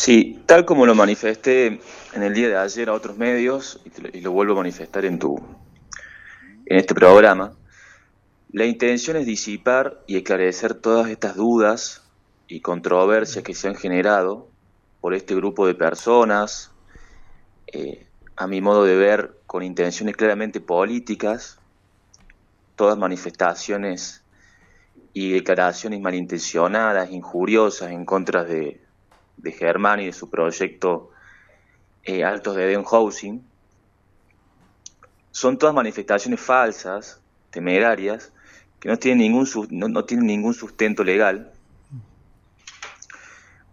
Sí, tal como lo manifesté en el día de ayer a otros medios, y lo vuelvo a manifestar en, tu, en este programa, la intención es disipar y esclarecer todas estas dudas y controversias que se han generado por este grupo de personas, eh, a mi modo de ver, con intenciones claramente políticas, todas manifestaciones y declaraciones malintencionadas, injuriosas en contra de, de Germán y de su proyecto eh, Altos de Eden Housing, son todas manifestaciones falsas, temerarias, que no tienen ningún, no tienen ningún sustento legal.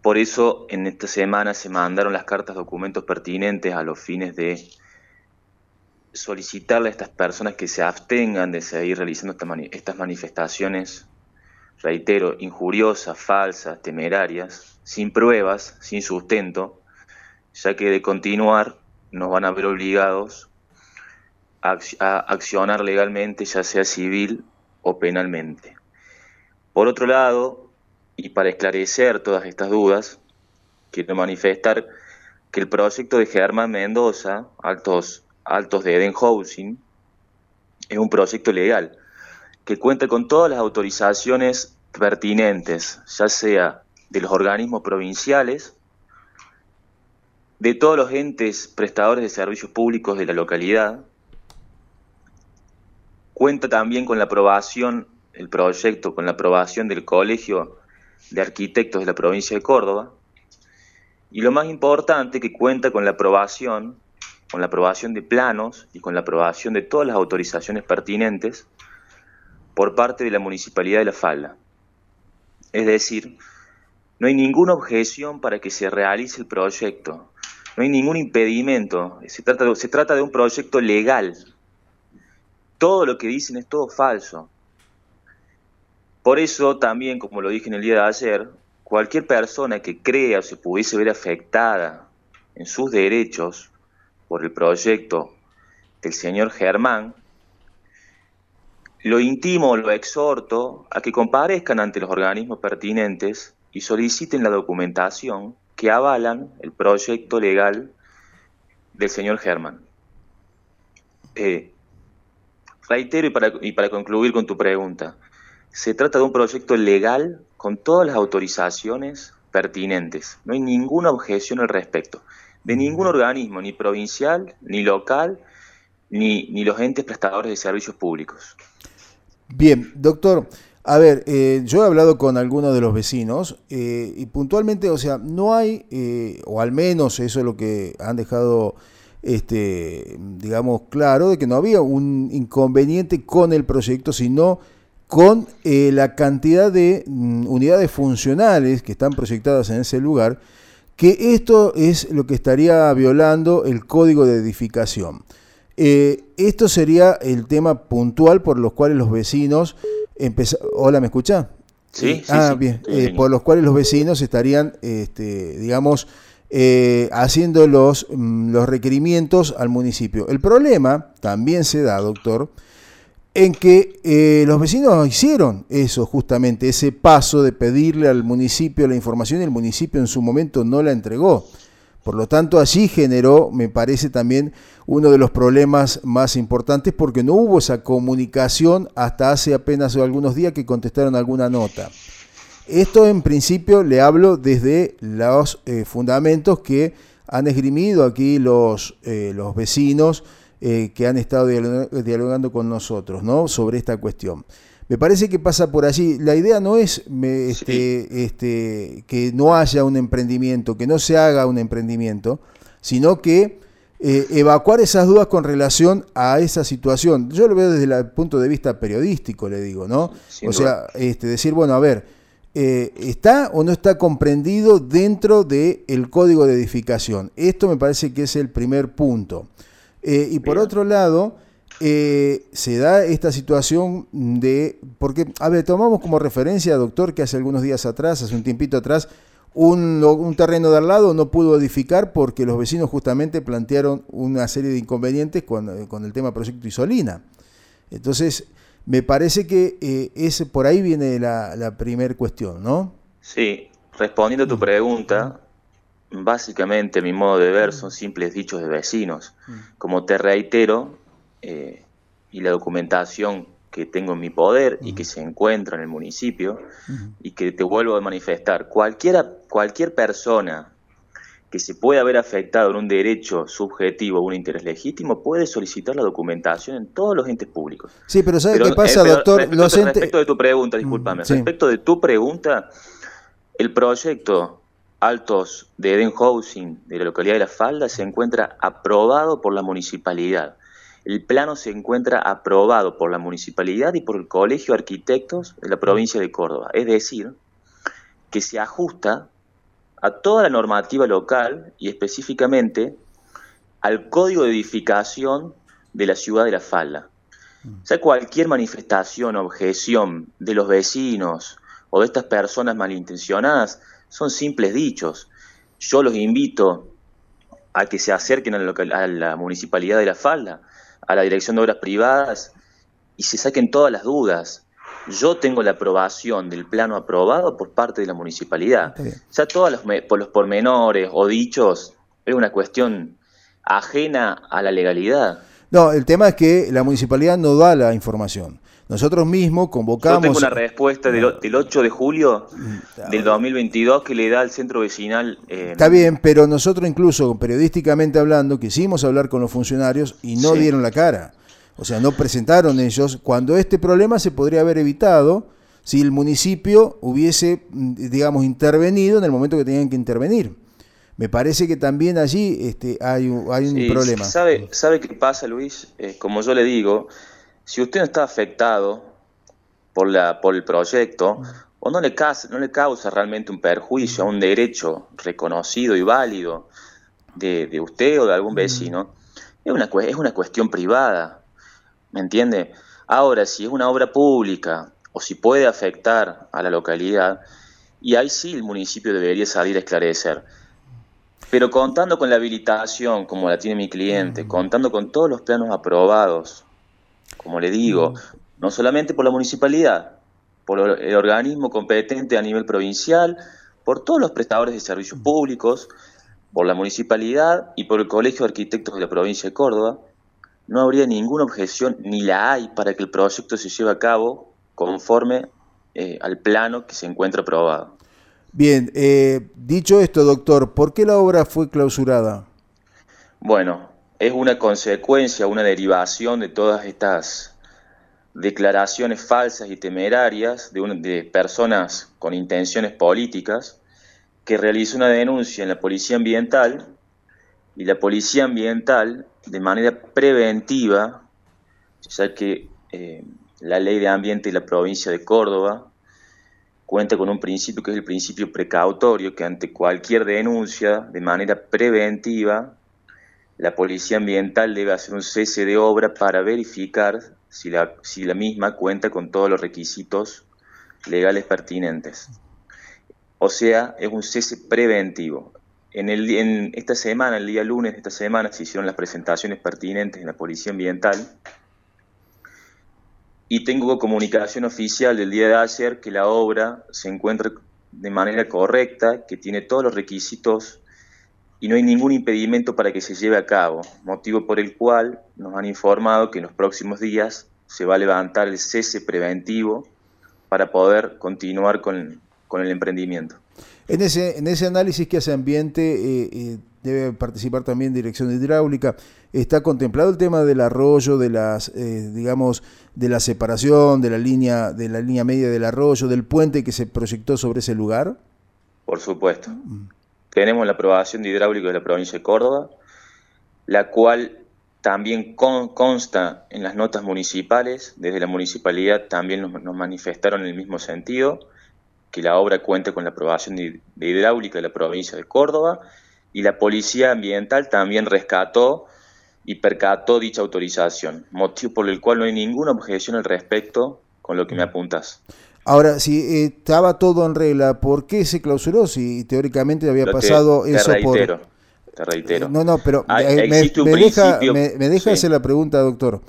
Por eso en esta semana se mandaron las cartas documentos pertinentes a los fines de solicitarle a estas personas que se abstengan de seguir realizando estas manifestaciones, reitero, injuriosas, falsas, temerarias, sin pruebas, sin sustento, ya que de continuar nos van a ver obligados a, accionar legalmente, ya sea civil o penalmente. Por otro lado, y para esclarecer todas estas dudas, quiero manifestar que el proyecto de Germán Mendoza, Altos, Altos de Eden Housing, es un proyecto legal que cuenta con todas las autorizaciones pertinentes, ya sea de los organismos provinciales, de todos los entes prestadores de servicios públicos de la localidad, cuenta también con la aprobación, el proyecto, con la aprobación del Colegio de Arquitectos de la provincia de Córdoba, y lo más importante, que cuenta con la aprobación, con la aprobación de planos y con la aprobación de todas las autorizaciones pertinentes por parte de la Municipalidad de La Falda. Es decir, no hay ninguna objeción para que se realice el proyecto, no hay ningún impedimento, se trata de, se trata de un proyecto legal. Todo lo que dicen es todo falso. Por eso también, como lo dije en el día de ayer, cualquier persona que crea o se pudiese ver afectada en sus derechos por el proyecto del señor Germán, lo intimo, lo exhorto a que comparezcan ante los organismos pertinentes y soliciten la documentación que avalan el proyecto legal del señor Germán. Eh, reitero y para, y para concluir con tu pregunta, se trata de un proyecto legal con todas las autorizaciones pertinentes. No hay ninguna objeción al respecto, de ningún organismo, ni provincial, ni local, ni, ni los entes prestadores de servicios públicos. Bien, doctor, a ver, eh, yo he hablado con algunos de los vecinos eh, y puntualmente, o sea, no hay, eh, o al menos eso es lo que han dejado, este, digamos, claro, de que no había un inconveniente con el proyecto, sino con la cantidad de mm, unidades funcionales que están proyectadas en ese lugar, que esto es lo que estaría violando el código de edificación. Esto sería el tema puntual por los cuales los vecinos Hola, ¿me escucha? Sí, sí, ah, bien. Eh, por los cuales los vecinos estarían, este, digamos, eh, haciendo los, mm, los requerimientos al municipio. El problema también se da, doctor, en que eh, los vecinos hicieron eso justamente, ese paso de pedirle al municipio la información y el municipio en su momento no la entregó. Por lo tanto, allí generó, me parece también, uno de los problemas más importantes porque no hubo esa comunicación hasta hace apenas algunos días que contestaron alguna nota. Esto en principio le hablo desde los eh, fundamentos que han esgrimido aquí los, eh, los vecinos eh, que han estado dialogando con nosotros ¿no? sobre esta cuestión. Me parece que pasa por allí. La idea no es este, este, que no haya un emprendimiento, que no se haga un emprendimiento, sino que eh, evacuar esas dudas con relación a esa situación. Yo lo veo desde el punto de vista periodístico, le digo, ¿no? o sea, este, decir, bueno, a ver, eh, ¿está o no está comprendido dentro del el código de edificación? Esto me parece que es el primer punto. Eh, y por otro lado, eh, se da esta situación de, porque, a ver, tomamos como referencia, doctor, que hace algunos días atrás, hace un tiempito atrás, un, terreno de al lado no pudo edificar porque los vecinos justamente plantearon una serie de inconvenientes con, el tema proyecto Isolina. Entonces, me parece que eh, ese, por ahí viene la, la primera cuestión, ¿no? Sí, respondiendo a tu pregunta, básicamente, mi modo de ver, son simples dichos de vecinos. Mm. Como te reitero, eh, y la documentación que tengo en mi poder y que se encuentra en el municipio, y que te vuelvo a manifestar, cualquiera, cualquier persona que se pueda haber afectado en un derecho subjetivo o un interés legítimo puede solicitar la documentación en todos los entes públicos. Sí, pero ¿sabe qué pasa, eh, doctor? Respecto, de tu pregunta, discúlpame, respecto de tu pregunta, el proyecto Altos de Eden Housing de la localidad de La Falda se encuentra aprobado por la municipalidad. El plano se encuentra aprobado por la municipalidad y por el Colegio de Arquitectos de la provincia de Córdoba. Es decir, que se ajusta a toda la normativa local y específicamente al código de edificación de la ciudad de La Falda. O sea, cualquier manifestación, objeción de los vecinos o de estas personas malintencionadas son simples dichos. Yo los invito a que se acerquen a la, a la municipalidad de La Falda, a la dirección de obras privadas y se saquen todas las dudas. Yo tengo la aprobación del plano aprobado por parte de la municipalidad. Ya todos los, por los pormenores o dichos es una cuestión ajena a la legalidad. No, el tema es que la municipalidad no da la información. Nosotros mismos convocamos... Yo tengo una respuesta del, 8 de julio mm, del 2022 que le da al centro vecinal... Eh, Está bien, pero nosotros incluso periodísticamente hablando quisimos hablar con los funcionarios y no dieron la cara. O sea, no presentaron ellos cuando este problema se podría haber evitado si el municipio hubiese, mm, digamos, intervenido en el momento que tenían que intervenir. Me parece que también allí este, hay, un, hay un problema. ¿Sabe, ¿Sabe qué pasa, Luis? Eh, como yo le digo, si usted no está afectado por, la, por el proyecto, o no le, causa, no le causa realmente un perjuicio a un derecho reconocido y válido de, de usted o de algún vecino, es una, es una cuestión privada, ¿me entiende? Ahora, si es una obra pública o si puede afectar a la localidad, y ahí sí el municipio debería salir a esclarecer. Pero contando con la habilitación, como la tiene mi cliente, contando con todos los planos aprobados, como le digo, mm. no solamente por la municipalidad, por el organismo competente a nivel provincial, por todos los prestadores de servicios mm. públicos, por la municipalidad y por el Colegio de Arquitectos de la provincia de Córdoba, no habría ninguna objeción, ni la hay, para que el proyecto se lleve a cabo conforme eh, al plano que se encuentra aprobado. Bien, eh, dicho esto, doctor, ¿por qué la obra fue clausurada? Bueno, es una consecuencia, una derivación de todas estas declaraciones falsas y temerarias de, de personas con intenciones políticas que realizó una denuncia en la Policía Ambiental y la Policía Ambiental de manera preventiva, ya que eh, la Ley de Ambiente y la provincia de Córdoba cuenta con un principio que es el principio precautorio, que ante cualquier denuncia de manera preventiva la Policía Ambiental debe hacer un cese de obra para verificar si la, misma cuenta con todos los requisitos legales pertinentes. O sea, es un cese preventivo. En, el, en esta semana, el día lunes de esta semana, se hicieron las presentaciones pertinentes en la Policía Ambiental y tengo comunicación oficial del día de ayer que la obra se encuentra de manera correcta, que tiene todos los requisitos y no hay ningún impedimento para que se lleve a cabo, motivo por el cual nos han informado que en los próximos días se va a levantar el cese preventivo para poder continuar con, el emprendimiento. En ese, en ese análisis que hace ambiente eh, eh, debe participar también dirección hidráulica. ¿Está contemplado el tema del arroyo, de las, eh, digamos, de la separación, de la línea, de la línea media del arroyo, del puente que se proyectó sobre ese lugar? Por supuesto. Mm. Tenemos la aprobación de hidráulico de la provincia de Córdoba, la cual también consta en las notas municipales. Desde la municipalidad también nos, manifestaron en el mismo sentido, que la obra cuenta con la aprobación de, hidráulica de la provincia de Córdoba y la Policía Ambiental también rescató y percató dicha autorización, motivo por el cual no hay ninguna objeción al respecto con lo que me apuntas. Ahora, si eh, estaba todo en regla, ¿por qué se clausuró? Si teóricamente había pasado eso por... Te reitero. No, no, pero eh, me, deja, me, deja hacer la pregunta, doctor.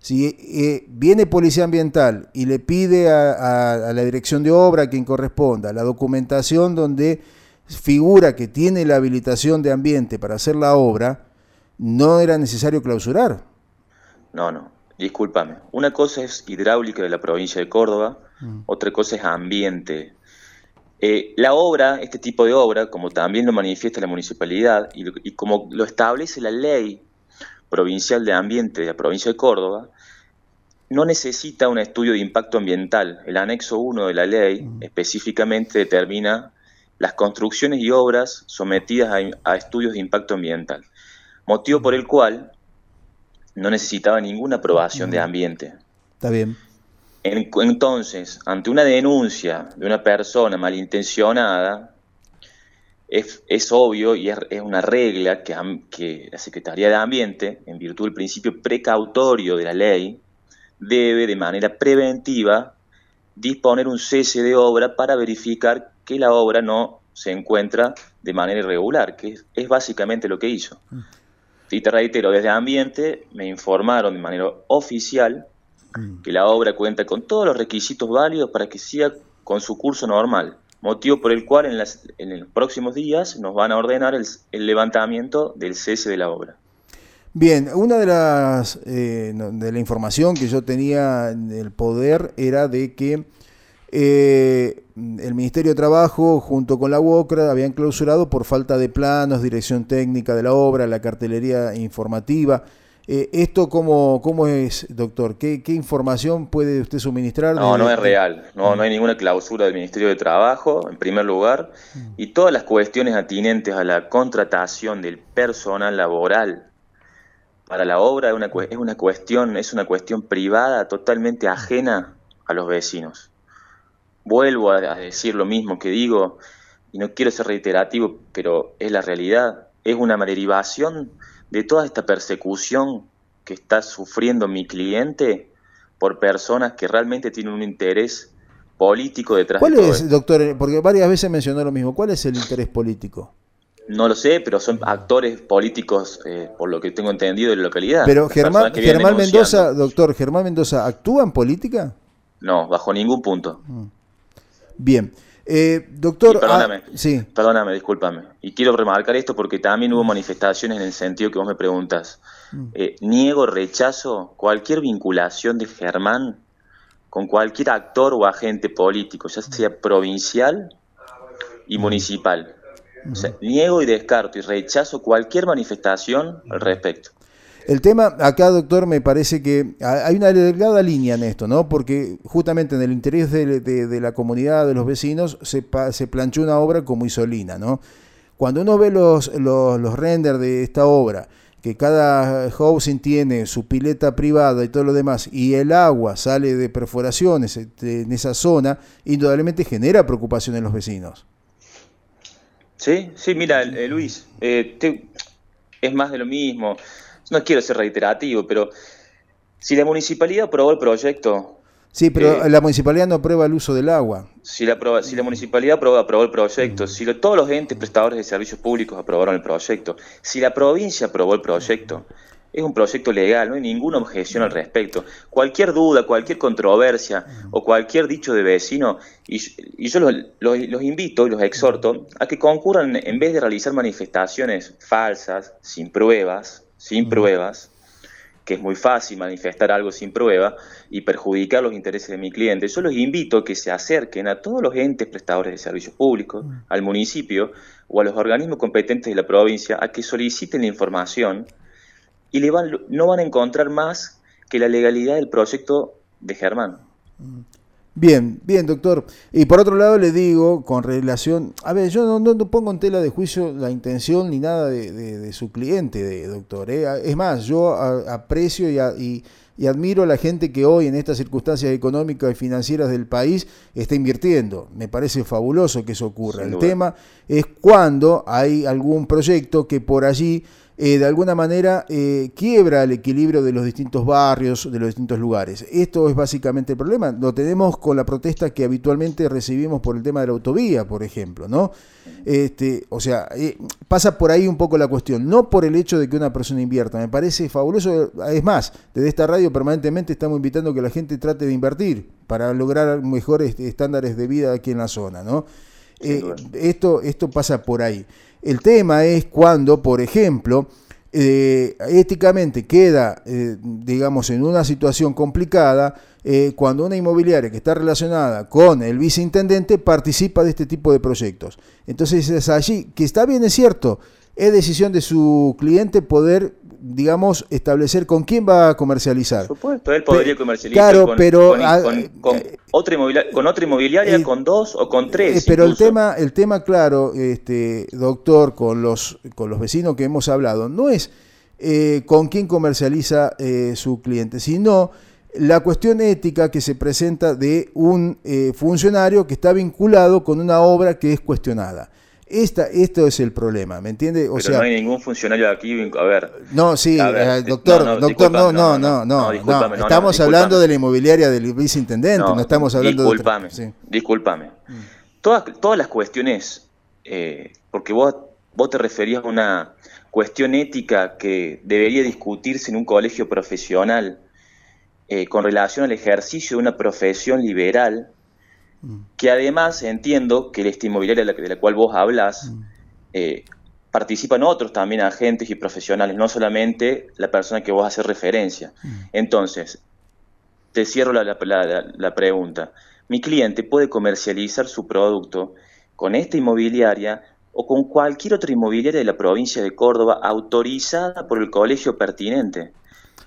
Si eh, viene Policía Ambiental y le pide a, la dirección de obra, a quien corresponda, la documentación donde figura que tiene la habilitación de ambiente para hacer la obra, no era necesario clausurar. No, no, discúlpame. Una cosa es hidráulica de la provincia de Córdoba, mm. otra cosa es ambiente. Eh, la obra, este tipo de obra, como también lo manifiesta la municipalidad y, y como lo establece la ley provincial de ambiente de la provincia de Córdoba, no necesita un estudio de impacto ambiental. El anexo 1 de la ley mm. específicamente determina las construcciones y obras sometidas a, estudios de impacto ambiental, motivo por el cual no necesitaba ninguna aprobación de mm. ambiente. Está bien. Entonces, ante una denuncia de una persona malintencionada, es, obvio y es, una regla que, que la Secretaría de Ambiente, en virtud del principio precautorio de la ley, debe de manera preventiva disponer un cese de obra para verificar que la obra no se encuentra de manera irregular, que es, básicamente lo que hizo. Mm. Y te reitero, desde Ambiente me informaron de manera oficial mm. que la obra cuenta con todos los requisitos válidos para que siga con su curso normal, motivo por el cual en, las, en los próximos días nos van a ordenar el levantamiento del cese de la obra. Bien, una de las eh, de la información que yo tenía en el poder era de que eh, el Ministerio de Trabajo junto con la UOCRA habían clausurado por falta de planos, dirección técnica de la obra, la cartelería informativa. Eh, ¿Esto cómo, cómo es, doctor? ¿Qué, información puede usted suministrar? No, no es real. No, no hay ninguna clausura del Ministerio de Trabajo, en primer lugar. Mm. Y todas las cuestiones atinentes a la contratación del personal laboral para la obra es una, es una cuestión, es una cuestión privada totalmente ajena a los vecinos. Vuelvo a, decir lo mismo que digo, y no quiero ser reiterativo, pero es la realidad, es una derivación de toda esta persecución que está sufriendo mi cliente por personas que realmente tienen un interés político detrás ¿Cuál de todo es, doctor? Porque varias veces mencionó lo mismo. ¿Cuál es el interés político? No lo sé, pero son actores políticos, eh, por lo que tengo entendido, de la localidad. Pero Germán, Germán Mendoza, doctor, Germán Mendoza, ¿actúa en política? No, bajo ningún punto. Mm. Bien. Eh, doctor. perdóname, ah, sí. perdóname, discúlpame. Y quiero remarcar esto porque también hubo manifestaciones en el sentido que vos me preguntas. Mm. Eh, niego, rechazo cualquier vinculación de Germán con cualquier actor o agente político, ya sea provincial y mm. municipal niego y descarto y rechazo cualquier manifestación al respecto. El tema acá, doctor, me parece que hay una delgada línea en esto, ¿no? Porque justamente en el interés de, la comunidad, de los vecinos, se, se, planchó una obra como Isolina, ¿no? Cuando uno ve los, renders de esta obra, que cada housing tiene su pileta privada y todo lo demás, y el agua sale de perforaciones este, en esa zona, indudablemente genera preocupación en los vecinos. Sí, sí, mira, Luis, eh, es más de lo mismo. No quiero ser reiterativo, pero si la municipalidad aprobó el proyecto... Sí, pero eh, la municipalidad no aprueba el uso del agua. Si la, si la municipalidad aprobó, aprobó el proyecto, si todos los entes prestadores de servicios públicos aprobaron el proyecto, si la provincia aprobó el proyecto, es un proyecto legal, no hay ninguna objeción al respecto. Cualquier duda, cualquier controversia o cualquier dicho de vecino, y, yo los, invito y los exhorto a que concurran en vez de realizar manifestaciones falsas, sin pruebas, sin pruebas, que es muy fácil manifestar algo sin prueba y perjudicar los intereses de mi cliente. Yo los invito a que se acerquen a todos los entes prestadores de servicios públicos, al municipio o a los organismos competentes de la provincia a que soliciten la información y le van, no van a encontrar más que la legalidad del proyecto de Germán. Bien, bien, doctor. Y por otro lado le digo, con relación, a ver, yo no, pongo en tela de juicio la intención ni nada de, su cliente, de, doctor. ¿eh? Es más, yo aprecio y, admiro a la gente que hoy en estas circunstancias económicas y financieras del país está invirtiendo. Me parece fabuloso que eso ocurra. El tema es cuando hay algún proyecto que por allí eh, de alguna manera eh, quiebra el equilibrio de los distintos barrios, de los distintos lugares. Esto es básicamente el problema. Lo tenemos con la protesta que habitualmente recibimos por el tema de la autovía, por ejemplo, ¿no? Este, o sea, eh, pasa por ahí un poco la cuestión, no por el hecho de que una persona invierta. Me parece fabuloso. Es más, desde esta radio permanentemente estamos invitando a que la gente trate de invertir para lograr mejores estándares de vida aquí en la zona, ¿no? esto, esto pasa por ahí. El tema es cuando, por ejemplo, eh, éticamente queda, eh, digamos, en una situación complicada eh, cuando una inmobiliaria que está relacionada con el viceintendente participa de este tipo de proyectos. Entonces es allí, que está bien, es cierto, es decisión de su cliente poder digamos, establecer con quién va a comercializar. Por supuesto, él podría comercializar claro, con, pero, con, otra inmobiliaria, con otra inmobiliaria, con dos o con tres. pero el tema, el tema, claro, este, doctor, con los, con los vecinos que hemos hablado, no es eh, con quién comercializa eh, su cliente, sino la cuestión ética que se presenta de un eh, funcionario que está vinculado con una obra que es cuestionada. Esta, esto es el problema, ¿me entiende? O Pero no hay ningún funcionario aquí, a ver. No, sí, eh, doctor, no, doctor, no, no, no, no, estamos hablando de la inmobiliaria del viceintendente, no, estamos hablando de... Sí. Discúlpame, mm. todas, todas las cuestiones, eh, porque vos, vos te referías a una cuestión ética que debería discutirse en un colegio profesional eh, con relación al ejercicio de una profesión liberal, que además entiendo que el inmobiliaria de la, cual vos hablas, mm. eh, participan otros también agentes y profesionales, no solamente la persona que vos haces referencia. Mm. Entonces, te cierro la, la, pregunta. Mi cliente puede comercializar su producto con esta inmobiliaria o con cualquier otra inmobiliaria de la provincia de Córdoba autorizada por el colegio pertinente.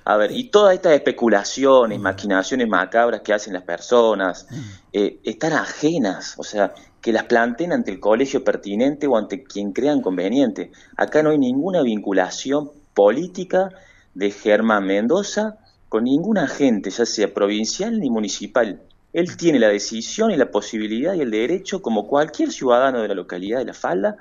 A ver, y todas estas especulaciones, maquinaciones macabras que hacen las personas, mm. eh, están ajenas, o sea, que las planteen ante el colegio pertinente o ante quien crean conveniente. Acá no hay ninguna vinculación política de Germán Mendoza con ningún agente, ya sea provincial ni municipal. Él tiene la decisión y la posibilidad y el derecho, como cualquier ciudadano de la localidad de La Falda,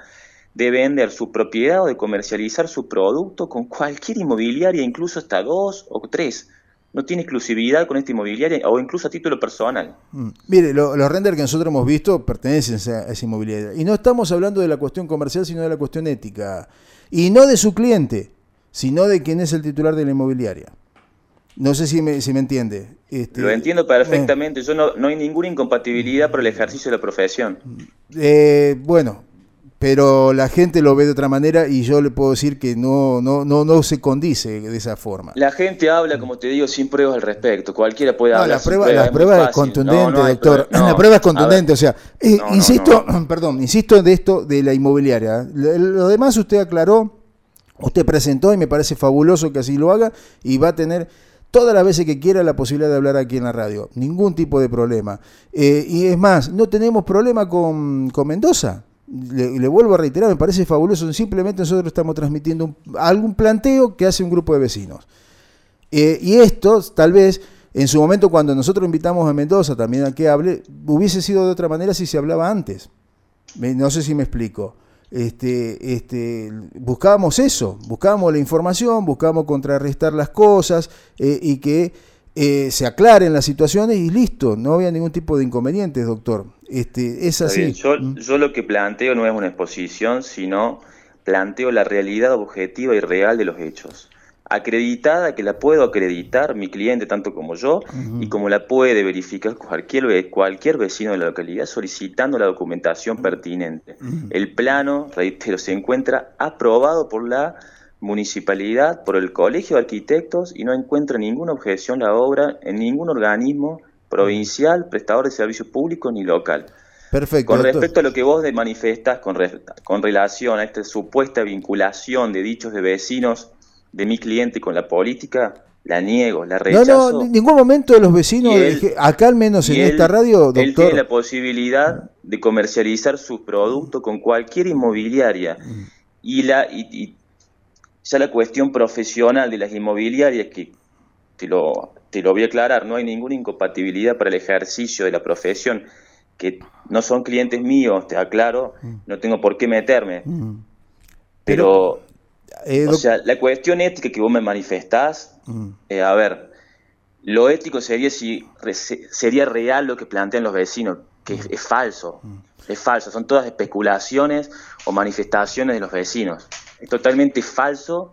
de vender su propiedad o de comercializar su producto con cualquier inmobiliaria, incluso hasta dos o tres. No tiene exclusividad con esta inmobiliaria o incluso a título personal. Mm. Mire, los renders que nosotros hemos visto pertenecen a esa inmobiliaria. Y no estamos hablando de la cuestión comercial, sino de la cuestión ética. Y no de su cliente, sino de quién es el titular de la inmobiliaria. No sé si me, si me entiende. Este, Lo entiendo perfectamente. Yo no, no hay ninguna incompatibilidad por el ejercicio de la profesión. Eh, bueno, pero la gente lo ve de otra manera y yo le puedo decir que no, no, no, no se condice de esa forma. La gente habla, como te digo, sin pruebas al respecto. Cualquiera puede hablar. La prueba, la prueba es contundente, doctor. la prueba es contundente. o sea, eh, insisto, perdón, insisto de esto de la inmobiliaria. Lo demás usted aclaró, usted presentó y me parece fabuloso que así lo haga y va a tener todas las veces que quiera la posibilidad de hablar aquí en la radio. Ningún tipo de problema. Eh, y es más, no tenemos problema con, con Mendoza le, vuelvo a reiterar, me parece fabuloso. Simplemente nosotros estamos transmitiendo algún planteo que hace un grupo de vecinos. Eh, y esto, tal vez, en su momento, cuando nosotros invitamos a Mendoza también a que hable, hubiese sido de otra manera si se hablaba antes. No sé si me explico. Este, este, buscábamos eso, buscábamos la información, buscábamos contrarrestar las cosas eh, y que eh, se aclaren las situaciones y listo, no había ningún tipo de inconvenientes, doctor. Este, es así. Mm. Yo, lo que planteo no es una exposición, sino planteo la realidad objetiva y real de los hechos. Acreditada, que la puedo acreditar mi cliente tanto como yo, y como la puede verificar cualquier, cualquier vecino de la localidad solicitando la documentación pertinente. El plano, reitero, se encuentra aprobado por la municipalidad, por el Colegio de Arquitectos y no encuentra ninguna objeción la obra en ningún organismo provincial, prestador de servicios públicos ni local. Perfecto. Con respecto a lo que vos manifestas con, con relación a esta supuesta vinculación de dichos de vecinos de mi cliente con la política, la niego, la rechazo. No, no, en ningún momento de los vecinos, acá al menos en esta radio, doctor. Él tiene la posibilidad de comercializar su producto con cualquier inmobiliaria. Mm. Y, la, y, ya la cuestión profesional de las inmobiliarias, que te lo, te lo voy a aclarar, no hay ninguna incompatibilidad para el ejercicio de la profesión, que no son clientes míos, te aclaro, mm. no tengo por qué meterme. Mm. Pero, eh, o sea, la cuestión ética que vos me manifestás, mm. eh, a ver, lo ético sería si sería real lo que plantean los vecinos, que es falso, es falso, son todas especulaciones o manifestaciones de los vecinos es totalmente falso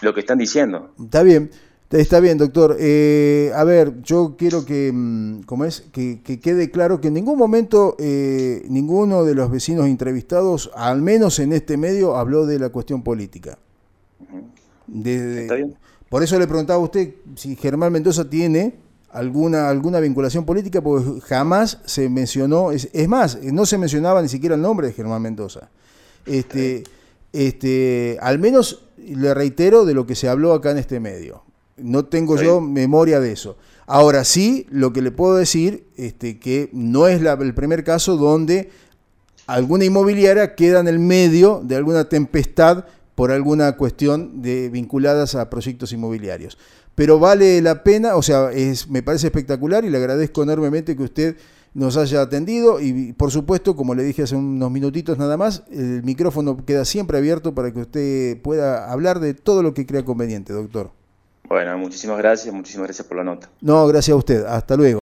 lo que están diciendo. Está bien. Está bien, doctor. Eh, a ver, yo quiero que, mm, ¿cómo es? Que, quede claro que en ningún momento eh, ninguno de los vecinos entrevistados, al menos en este medio, habló de la cuestión política. ¿Está bien? Por eso le preguntaba a usted si Germán Mendoza tiene alguna, alguna vinculación política, porque jamás se mencionó, es, es más, no se mencionaba ni siquiera el nombre de Germán Mendoza. Este, este, al menos le reitero de lo que se habló acá en este medio. No tengo yo memoria de eso. Ahora sí, lo que le puedo decir, este, que no es el primer caso donde alguna inmobiliaria queda en el medio de alguna tempestad por alguna cuestión de, vinculadas a proyectos inmobiliarios. Pero vale la pena, o sea, es, me parece espectacular y le agradezco enormemente que usted nos haya atendido y por supuesto, como le dije hace unos minutitos nada más, el micrófono queda siempre abierto para que usted pueda hablar de todo lo que crea conveniente, doctor. Bueno, muchísimas gracias, muchísimas gracias por la nota. No, gracias a usted. Hasta luego.